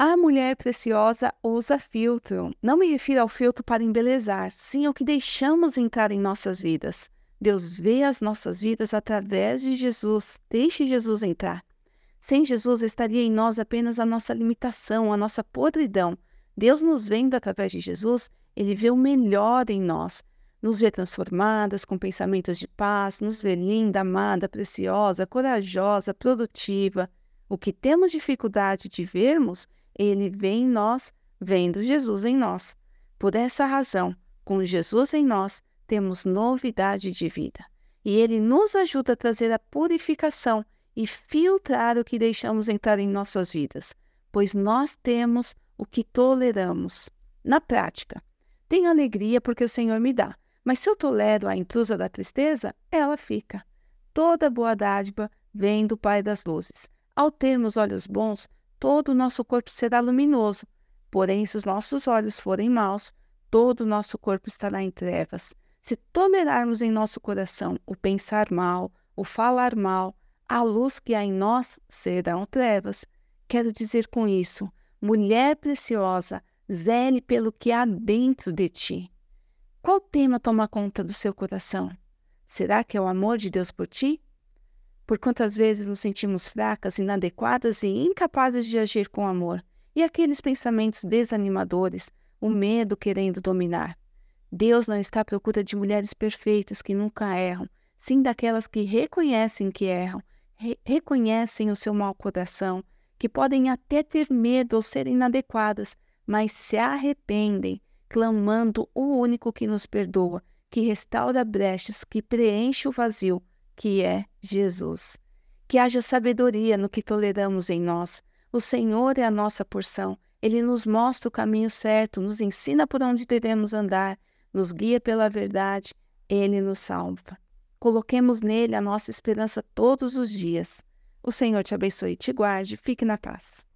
A mulher preciosa usa filtro. Não me refiro ao filtro para embelezar, sim ao que deixamos entrar em nossas vidas. Deus vê as nossas vidas através de Jesus. Deixe Jesus entrar. Sem Jesus estaria em nós apenas a nossa limitação, a nossa podridão. Deus nos vendo através de Jesus, ele vê o melhor em nós. Nos vê transformadas, com pensamentos de paz, nos vê linda, amada, preciosa, corajosa, produtiva. O que temos dificuldade de vermos, ele vê em nós, vendo Jesus em nós. Por essa razão, com Jesus em nós, temos novidade de vida. E ele nos ajuda a trazer a purificação e filtrar o que deixamos entrar em nossas vidas, pois nós temos o que toleramos. Na prática, tenho alegria porque o Senhor me dá, mas se eu tolero a intrusa da tristeza, ela fica. Toda boa dádiva vem do Pai das luzes. Ao termos olhos bons, todo o nosso corpo será luminoso. Porém, se os nossos olhos forem maus, todo o nosso corpo estará em trevas. Se tolerarmos em nosso coração o pensar mal, o falar mal, a luz que há em nós serão trevas. Quero dizer com isso, mulher preciosa, zele pelo que há dentro de ti. Qual tema toma conta do seu coração? Será que é o amor de Deus por ti? Por quantas vezes nos sentimos fracas, inadequadas e incapazes de agir com amor? E aqueles pensamentos desanimadores, o medo querendo dominar? Deus não está à procura de mulheres perfeitas que nunca erram, sim daquelas que reconhecem que erram re reconhecem o seu mau coração, que podem até ter medo ou ser inadequadas, mas se arrependem, clamando o único que nos perdoa, que restaura brechas, que preenche o vazio, que é Jesus. Que haja sabedoria no que toleramos em nós. O Senhor é a nossa porção. Ele nos mostra o caminho certo, nos ensina por onde devemos andar, nos guia pela verdade, ele nos salva. Coloquemos nele a nossa esperança todos os dias. O Senhor te abençoe e te guarde. Fique na paz.